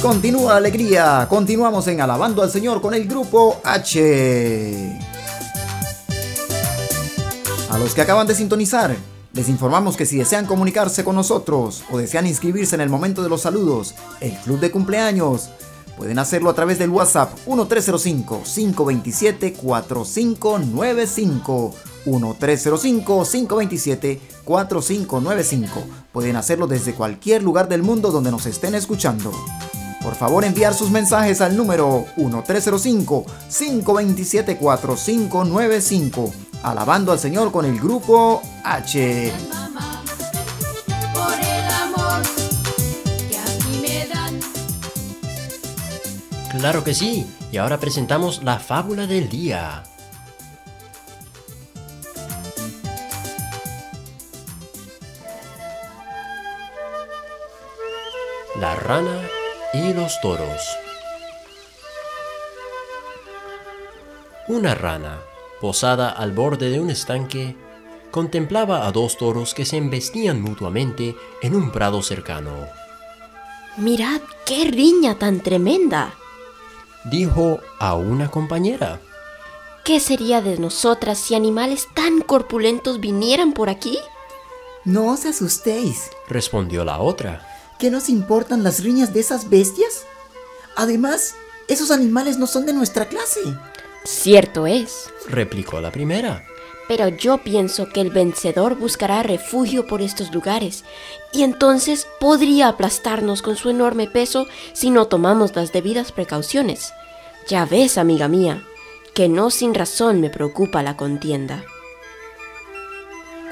continúa la alegría. Continuamos en Alabando al Señor con el grupo H. A los que acaban de sintonizar, les informamos que si desean comunicarse con nosotros o desean inscribirse en el momento de los saludos, el club de cumpleaños, pueden hacerlo a través del WhatsApp 1305-527-4595. 1305-527-4595. Pueden hacerlo desde cualquier lugar del mundo donde nos estén escuchando. Por favor, enviar sus mensajes al número 1305-527-4595 alabando al Señor con el grupo H. Claro que sí, y ahora presentamos la fábula del día. La rana y los toros. Una rana posada al borde de un estanque, contemplaba a dos toros que se embestían mutuamente en un prado cercano. Mirad qué riña tan tremenda, dijo a una compañera. ¿Qué sería de nosotras si animales tan corpulentos vinieran por aquí? No os asustéis, respondió la otra. ¿Qué nos importan las riñas de esas bestias? Además, esos animales no son de nuestra clase. Cierto es, replicó la primera. Pero yo pienso que el vencedor buscará refugio por estos lugares, y entonces podría aplastarnos con su enorme peso si no tomamos las debidas precauciones. Ya ves, amiga mía, que no sin razón me preocupa la contienda.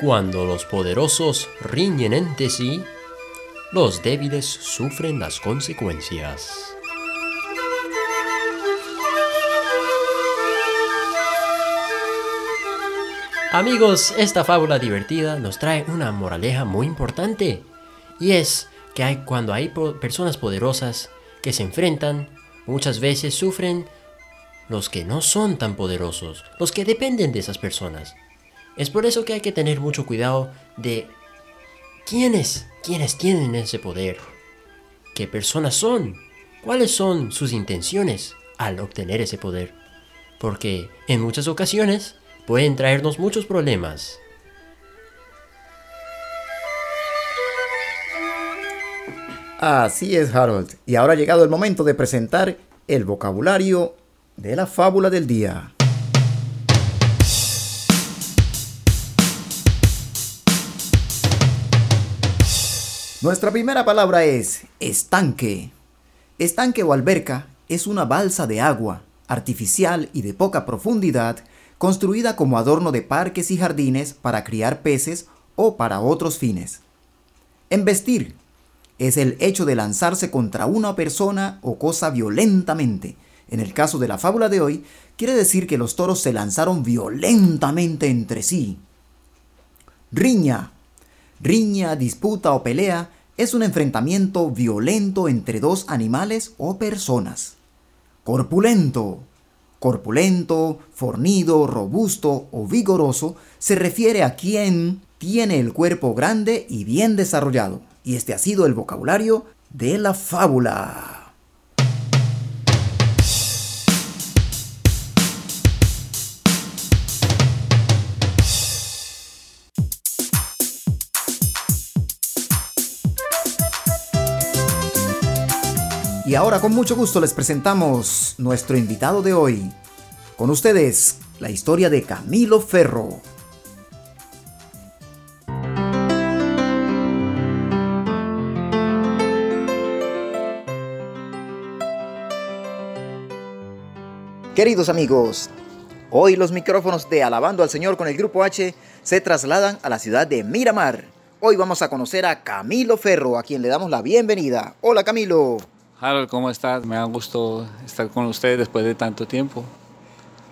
Cuando los poderosos riñen entre sí, los débiles sufren las consecuencias. Amigos, esta fábula divertida nos trae una moraleja muy importante. Y es que cuando hay personas poderosas que se enfrentan, muchas veces sufren los que no son tan poderosos, los que dependen de esas personas. Es por eso que hay que tener mucho cuidado de quiénes, quiénes tienen ese poder, qué personas son, cuáles son sus intenciones al obtener ese poder. Porque en muchas ocasiones pueden traernos muchos problemas. Así es, Harold. Y ahora ha llegado el momento de presentar el vocabulario de la fábula del día. Nuestra primera palabra es estanque. Estanque o alberca es una balsa de agua artificial y de poca profundidad construida como adorno de parques y jardines para criar peces o para otros fines. Embestir es el hecho de lanzarse contra una persona o cosa violentamente. En el caso de la fábula de hoy, quiere decir que los toros se lanzaron violentamente entre sí. Riña. Riña, disputa o pelea es un enfrentamiento violento entre dos animales o personas. Corpulento Corpulento, fornido, robusto o vigoroso se refiere a quien tiene el cuerpo grande y bien desarrollado. Y este ha sido el vocabulario de la fábula. Y ahora con mucho gusto les presentamos nuestro invitado de hoy. Con ustedes, la historia de Camilo Ferro. Queridos amigos, hoy los micrófonos de Alabando al Señor con el Grupo H se trasladan a la ciudad de Miramar. Hoy vamos a conocer a Camilo Ferro, a quien le damos la bienvenida. Hola Camilo. Harold, ¿cómo estás? Me da gusto estar con ustedes después de tanto tiempo.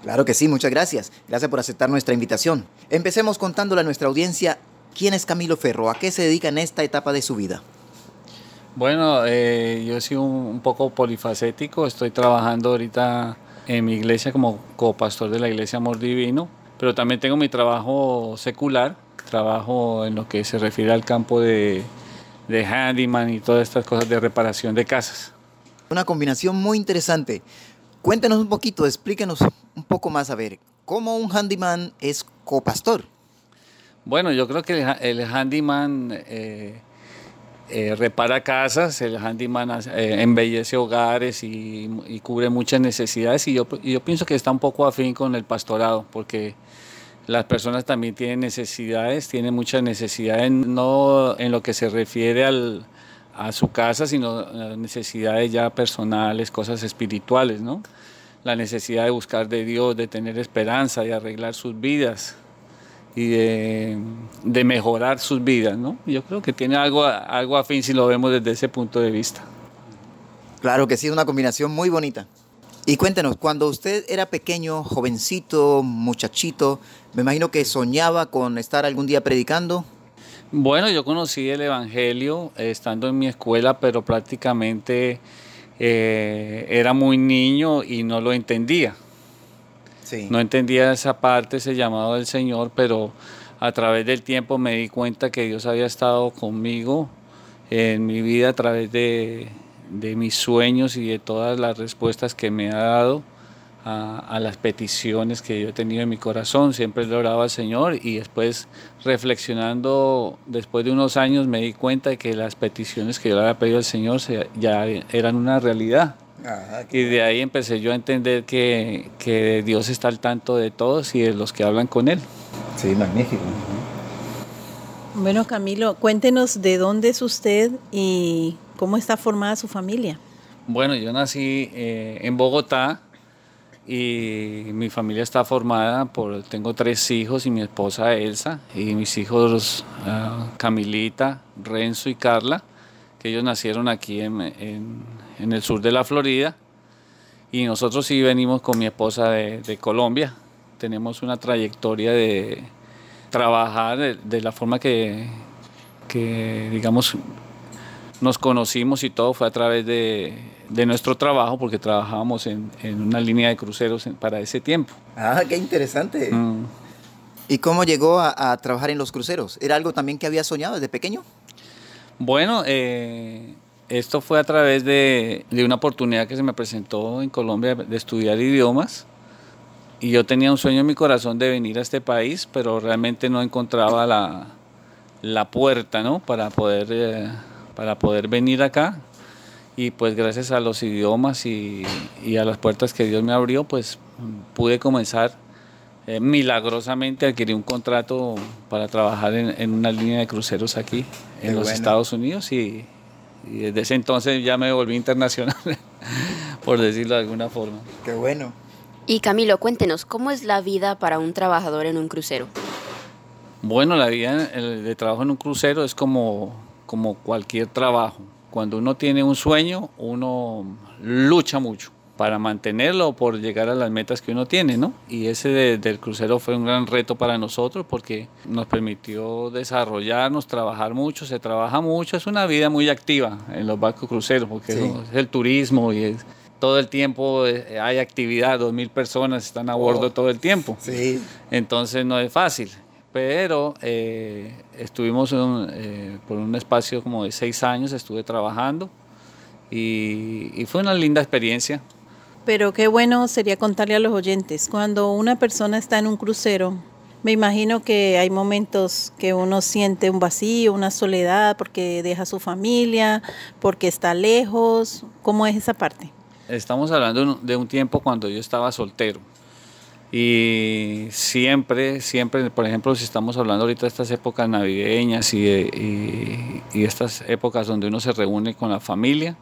Claro que sí, muchas gracias. Gracias por aceptar nuestra invitación. Empecemos contándole a nuestra audiencia quién es Camilo Ferro, a qué se dedica en esta etapa de su vida. Bueno, eh, yo soy un, poco polifacético, estoy trabajando ahorita en mi iglesia como copastor de la iglesia Amor Divino, pero también tengo mi trabajo secular, trabajo en lo que se refiere al campo de, de handyman y todas estas cosas de reparación de casas. Una combinación muy interesante. Cuéntenos un poquito, explíquenos un poco más a ver, ¿cómo un handyman es copastor? Bueno, yo creo que el, handyman eh, eh, repara casas, el handyman eh, embellece hogares y, cubre muchas necesidades y yo, yo pienso que está un poco afín con el pastorado porque las personas también tienen necesidades, tienen muchas necesidades, no en lo que se refiere al, a su casa, sino necesidades ya personales, cosas espirituales, ¿no? La necesidad de buscar de Dios, de tener esperanza, de arreglar sus vidas y de, mejorar sus vidas, ¿no? Yo creo que tiene algo, algo afín si lo vemos desde ese punto de vista. Claro que sí, una combinación muy bonita. Y cuéntenos, cuando usted era pequeño, jovencito, muchachito, me imagino que soñaba con estar algún día predicando. Bueno, yo conocí el Evangelio eh, estando en mi escuela, pero prácticamente eh, era muy niño y no lo entendía. No entendía esa parte, ese llamado del Señor, pero a través del tiempo me di cuenta que Dios había estado conmigo en mi vida a través de, mis sueños y de todas las respuestas que me ha dado a, las peticiones que yo he tenido en mi corazón. Siempre le oraba al Señor y después reflexionando, después de unos años me di cuenta de que las peticiones que yo le había pedido al Señor ya eran una realidad y de ahí empecé yo a entender que, que, Dios está al tanto de todos y de los que hablan con Él. Sí, magnífico. Bueno, Camilo, cuéntenos de dónde es usted y cómo está formada su familia. Bueno, yo nací eh, en Bogotá y mi familia está formada por, tengo tres hijos y mi esposa Elsa y mis hijos ah, Camilita, Renzo y Carla, que ellos nacieron aquí en, en el sur de la Florida. Y nosotros sí venimos con mi esposa de, Colombia. Tenemos una trayectoria de trabajar de, la forma que, que, digamos, nos conocimos y todo fue a través de, nuestro trabajo, porque trabajábamos en, una línea de cruceros para ese tiempo. Ah, qué interesante. Mm. ¿Y cómo llegó a, a, trabajar en los cruceros? ¿Era algo también que había soñado desde pequeño? Bueno, eh, esto fue a través de, una oportunidad que se me presentó en Colombia de estudiar idiomas. Y yo tenía un sueño en mi corazón de venir a este país, pero realmente no encontraba la, puerta ¿no? para, poder, eh, para poder venir acá. Y pues gracias a los idiomas y, a las puertas que Dios me abrió, pues pude comenzar eh, milagrosamente adquirir un contrato para trabajar en, una línea de cruceros aquí en los Estados Unidos y, y desde ese entonces ya me volví internacional, por decirlo de alguna forma. Qué bueno. Y Camilo, cuéntenos, ¿cómo es la vida para un trabajador en un crucero? Bueno, la vida de trabajo en un crucero es como, como cualquier trabajo. Cuando uno tiene un sueño, uno lucha mucho para mantenerlo o por llegar a las metas que uno tiene, ¿no? Y ese del crucero fue un gran reto para nosotros porque nos permitió desarrollarnos, trabajar mucho, se trabaja mucho, es una vida muy activa en los barcos cruceros porque es el turismo y es, todo el tiempo eh, hay actividad, dos mil personas están a bordo oh. todo el tiempo. Sí. Entonces no es fácil, pero eh, estuvimos eh, por un espacio como de seis años, estuve trabajando y, y fue una linda experiencia pero qué bueno sería contarle a los oyentes, cuando una persona está en un crucero, me imagino que hay momentos que uno siente un vacío, una soledad, porque deja a su familia, porque está lejos. ¿Cómo es esa parte? Estamos hablando de un tiempo cuando yo estaba soltero. Y siempre, siempre, por ejemplo, si estamos hablando ahorita de estas épocas navideñas y, y, y estas épocas donde uno se reúne con la familia,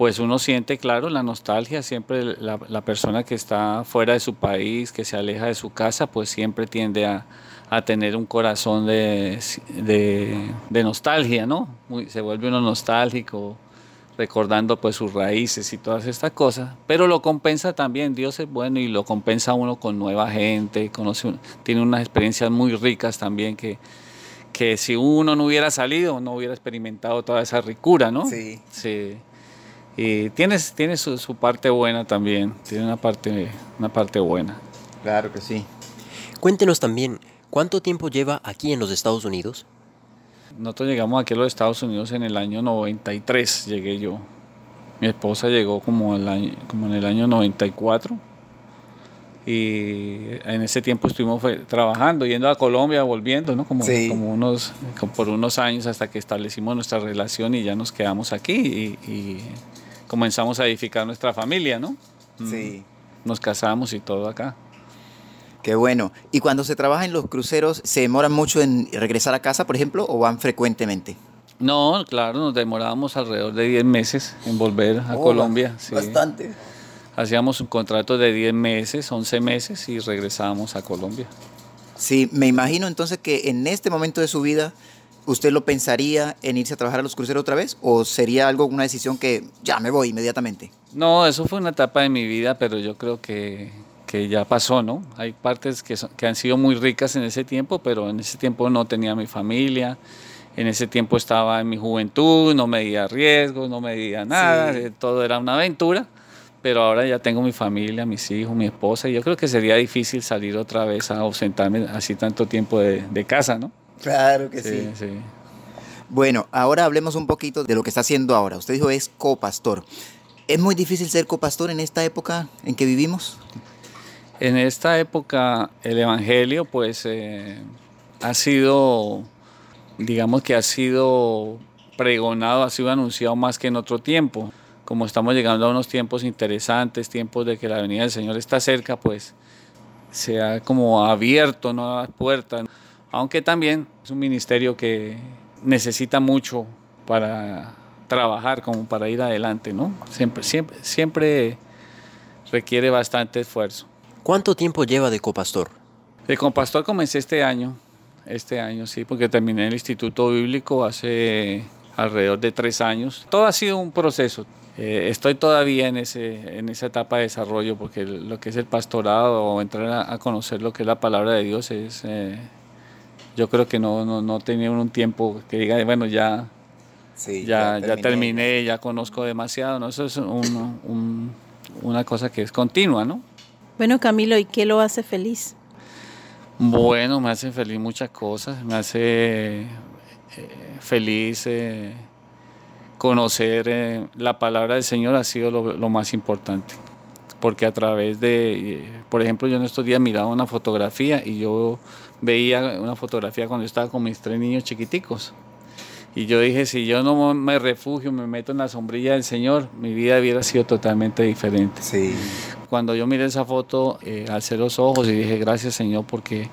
pues uno siente, claro, la nostalgia, siempre la, persona que está fuera de su país, que se aleja de su casa, pues siempre tiende a, tener un corazón de, nostalgia, ¿no? se vuelve uno nostálgico, recordando pues sus raíces y todas estas cosas, pero lo compensa también, Dios es bueno y lo compensa uno con nueva gente, conoce, tiene unas experiencias muy ricas también que, que si uno no hubiera salido, no hubiera experimentado toda esa ricura, ¿no? Sí. Sí. Y tiene, tiene su, parte buena también, tiene una parte, una parte buena. Claro que sí. Cuéntenos también, ¿cuánto tiempo lleva aquí en los Estados Unidos? Nosotros llegamos aquí a los Estados Unidos en el año 93, llegué yo. Mi esposa llegó como, el año, como en el año 94 y en ese tiempo estuvimos trabajando, yendo a Colombia, volviendo, ¿no? Como, como unos, por unos años hasta que establecimos nuestra relación y ya nos quedamos aquí y, comenzamos a edificar nuestra familia, ¿no? Sí. Nos casamos y todo acá. Qué bueno. ¿Y cuando se trabaja en los cruceros, se demoran mucho en regresar a casa, por ejemplo, o van frecuentemente? No, claro, nos demorábamos alrededor de 10 meses en volver a oh, Colombia. Bastante. Hacíamos un contrato de 10 meses, 11 meses y regresábamos a Colombia. Sí, me imagino entonces que en este momento de su vida, ¿usted lo pensaría en irse a trabajar a los cruceros otra vez? ¿O sería algo, una decisión que ya me voy inmediatamente? No, eso fue una etapa de mi vida, pero yo creo que, que ya pasó, ¿no? Hay partes que, que han sido muy ricas en ese tiempo, pero en ese tiempo no tenía mi familia en ese tiempo estaba en mi juventud, no medía riesgos, no medía nada, eh, todo era una aventura, pero ahora ya tengo mi familia, mis hijos, mi esposa, y yo creo que sería difícil salir otra vez a ausentarme así tanto tiempo de, casa, ¿no? Claro que sí, sí. Bueno, ahora hablemos un poquito de lo que está haciendo ahora. Usted dijo es copastor. ¿Es muy difícil ser copastor en esta época en que vivimos? En esta época el Evangelio pues eh, ha sido digamos que ha sido pregonado, ha sido anunciado más que en otro tiempo. Como estamos llegando a unos tiempos interesantes, tiempos de que la venida del Señor está cerca, pues se ha como abierto nuevas puertas, aunque también es un ministerio que necesita mucho para trabajar, como para ir adelante, ¿no? Siempre, siempre, siempre requiere bastante esfuerzo. ¿Cuánto tiempo lleva de copastor? De copastor comencé este año, este año, sí, porque terminé el Instituto Bíblico hace alrededor de tres años. Todo ha sido un proceso. Eh, estoy todavía en, ese, en esa etapa de desarrollo porque lo que es el pastorado o entrar a, conocer lo que es la palabra de Dios es... Eh, yo creo que no, no, no tenía un tiempo que diga, bueno, ya, ya, ya, terminé. ya conozco demasiado, ¿no? Eso es una cosa que es continua, ¿no? Bueno, Camilo, ¿y qué lo hace feliz? Bueno, me hace feliz muchas cosas. Me hace eh, feliz eh, conocer eh, la palabra del Señor ha sido lo, más importante. Porque a través de, por ejemplo, yo en estos días miraba una fotografía y yo veía una fotografía cuando yo estaba con mis tres niños chiquiticos. Y yo dije, si yo no me refugio, me meto en la sombrilla del Señor, mi vida hubiera sido totalmente diferente. Sí cuando yo miré esa foto, eh, alcé los ojos y dije, gracias Señor, porque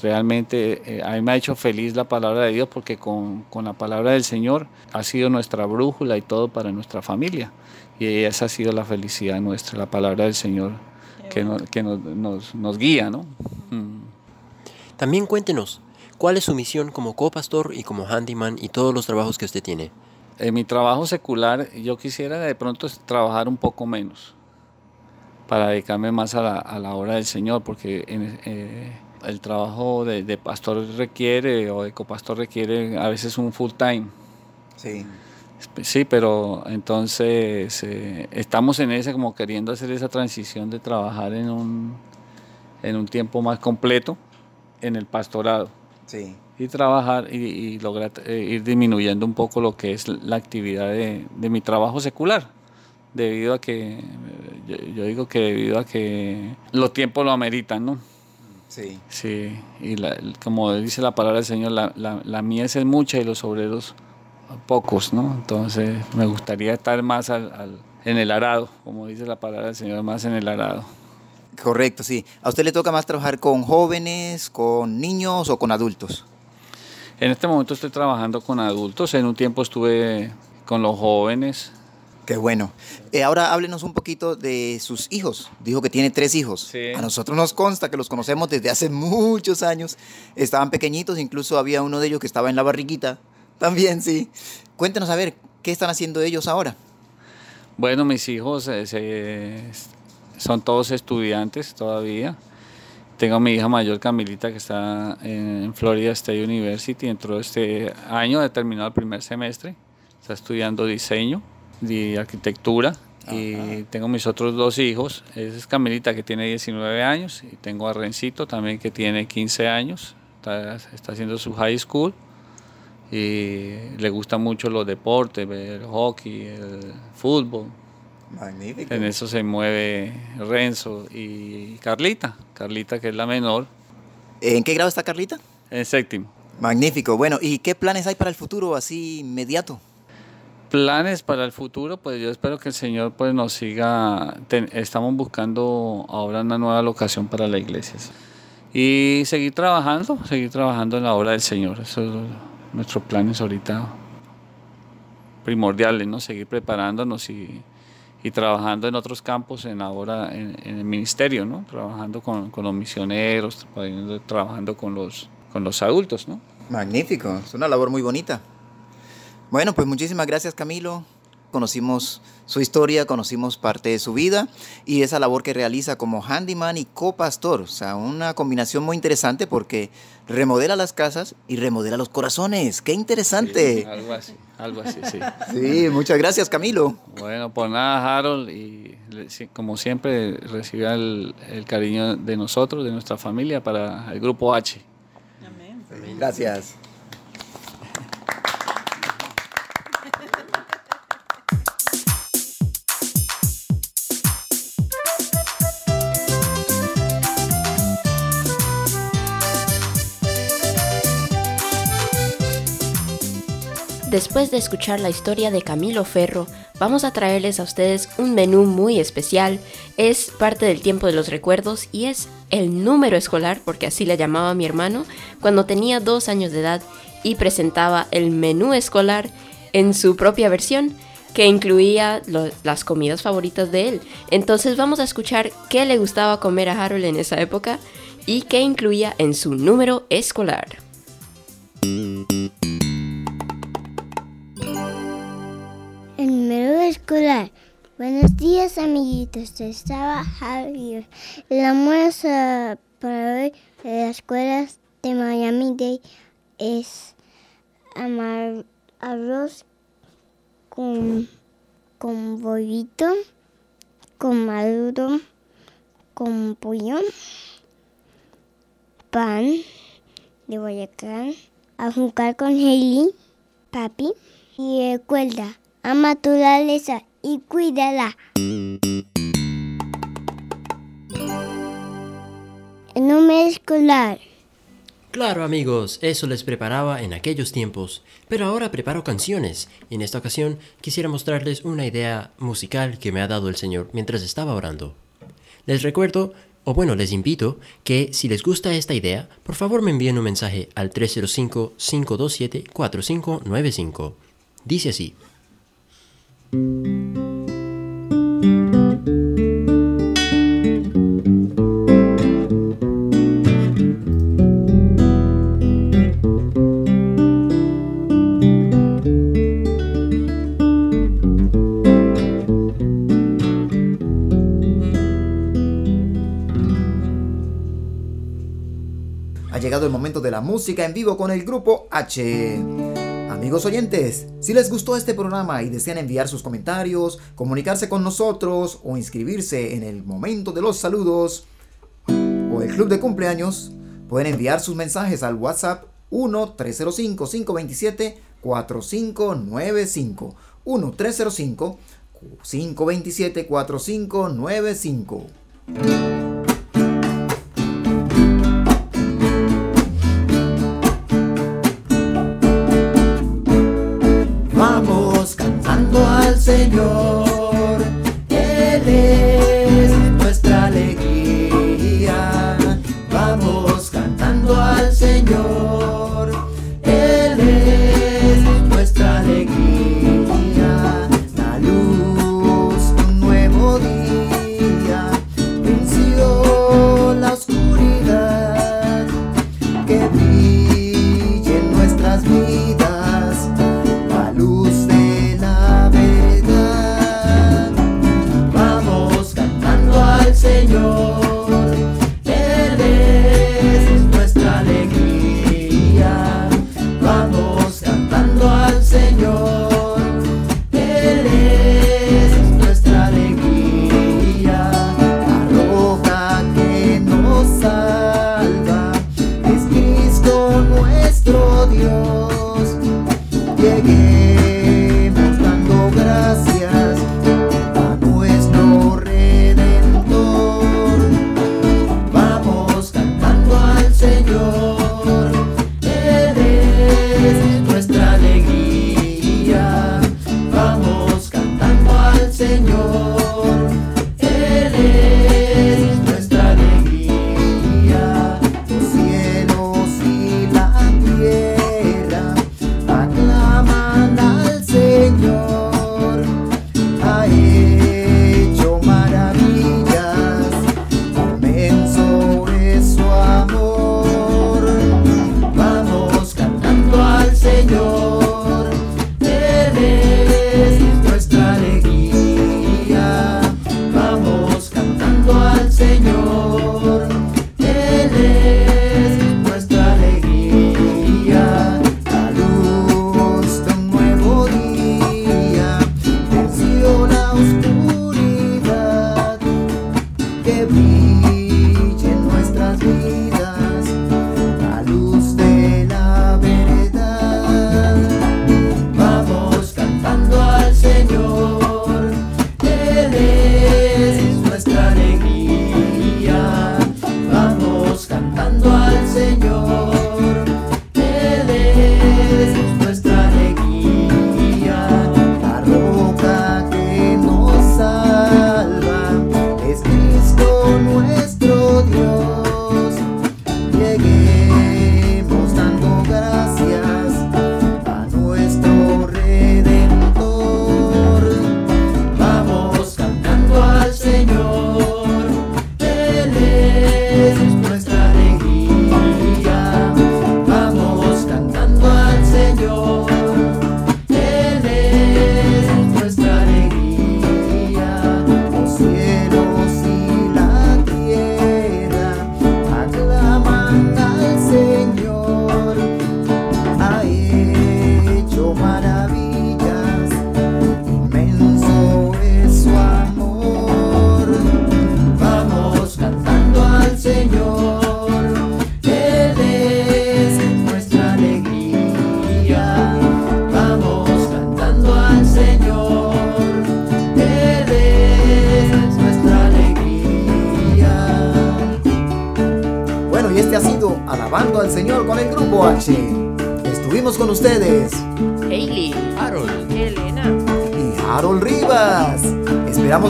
realmente eh, a mí me ha hecho feliz la palabra de Dios, porque con, la palabra del Señor ha sido nuestra brújula y todo para nuestra familia. Y esa ha sido la felicidad nuestra, la palabra del Señor, que, que nos, guía, ¿no? Mm. También cuéntenos, ¿cuál es su misión como copastor y como handyman y todos los trabajos que usted tiene? En mi trabajo secular yo quisiera de pronto trabajar un poco menos para dedicarme más a la, a la obra del Señor, porque eh, el trabajo de, pastor requiere, o de copastor requiere a veces un full time. Sí. Sí, pero entonces eh, estamos en ese, como queriendo hacer esa transición de trabajar en un, en un tiempo más completo en el pastorado. Sí. Y trabajar y, lograr eh, ir disminuyendo un poco lo que es la actividad de, de mi trabajo secular debido a que, yo, digo que debido a que los tiempos lo ameritan, ¿no? Sí. Sí, y como dice la palabra del Señor, la, la, la mies es mucha y los obreros pocos, ¿no? Entonces me gustaría estar más al, en el arado, como dice la palabra del Señor, más en el arado. Correcto, sí. ¿A usted le toca más trabajar con jóvenes, con niños o con adultos? En este momento estoy trabajando con adultos. En un tiempo estuve con los jóvenes, Qué bueno. Eh, ahora háblenos un poquito de sus hijos. Dijo que tiene tres hijos. A nosotros nos consta que los conocemos desde hace muchos años. Estaban pequeñitos, incluso había uno de ellos que estaba en la barriguita. También, sí. Cuéntenos a ver, ¿qué están haciendo ellos ahora? Bueno, mis hijos eh, son todos estudiantes todavía. Tengo a mi hija mayor Camilita que está en Florida State University. Entró este año, ha terminado el primer semestre. Está estudiando diseño de arquitectura y tengo mis otros dos hijos. Esa es Camilita que tiene 19 años y tengo a Rencito también que tiene 15 años. Está, está haciendo su high school y le gusta mucho los deportes, el hockey, el fútbol. Magnífico. En eso se mueve Renzo y Carlita. Carlita, que es la menor, ¿En qué grado está Carlita? en séptimo. Magnífico. Bueno, ¿y qué planes hay para el futuro así inmediato? Planes para el futuro, pues yo espero que el Señor pues nos siga. ten- estamos buscando ahora una nueva locación para la iglesia. Y seguir trabajando, seguir trabajando en la obra del Señor. Esos son nuestros planes ahorita primordiales, ¿no? Seguir preparándonos y, y trabajando en otros campos en la obra, en, en el ministerio, ¿no? Trabajando con, con los misioneros, trabajando con los, con los adultos, ¿no? Magnífico, es una labor muy bonita. Bueno, pues muchísimas gracias Camilo. Conocimos su historia, conocimos parte de su vida y esa labor que realiza como handyman y copastor. O sea, una combinación muy interesante porque remodela las casas y remodela los corazones. ¡Qué interesante! Algo así, algo así, sí. Sí, muchas gracias Camilo. Bueno, pues nada, Harold, y como siempre, reciba el, el cariño de nosotros, de nuestra familia, para el grupo H. Gracias. Después de escuchar la historia de Camilo Ferro, vamos a traerles a ustedes un menú muy especial. Es parte del tiempo de los recuerdos y es el número escolar, porque así le llamaba mi hermano, cuando tenía dos años de edad y presentaba el menú escolar en su propia versión que incluía las comidas favoritas de él. Entonces vamos a escuchar qué le gustaba comer a Harold en esa época y qué incluía en su número escolar. Escolar. Buenos días, amiguitos. Estaba Javier. El almuerzo para hoy de las escuelas de Miami-Dade es amar- arroz con, con bollito, con maduro, con pollo, pan de Boyacán, a jugar con Hailey, papi. Y recuerda, ama tu naturaleza y cuídala. El número escolar. Claro amigos, eso les preparaba en aquellos tiempos, pero ahora preparo canciones y en esta ocasión quisiera mostrarles una idea musical que me ha dado el Señor mientras estaba orando. Les recuerdo, o bueno, les invito que si les gusta esta idea, por favor me envíen un mensaje al 305-527-4595. Dice así. Ha llegado el momento de la música en vivo con el grupo H. Amigos oyentes, si les gustó este programa y desean enviar sus comentarios, comunicarse con nosotros o inscribirse en el momento de los saludos o el club de cumpleaños, pueden enviar sus mensajes al WhatsApp 1-305-527-4595. 1-305-527-4595.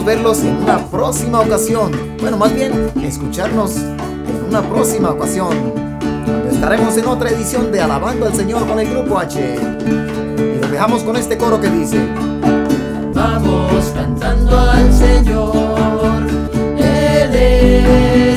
verlos en una próxima ocasión. Bueno, más bien, escucharnos en una próxima ocasión. Estaremos en otra edición de Alabando al Señor con el Grupo H. Y nos dejamos con este coro que dice: Vamos cantando al Señor. Él es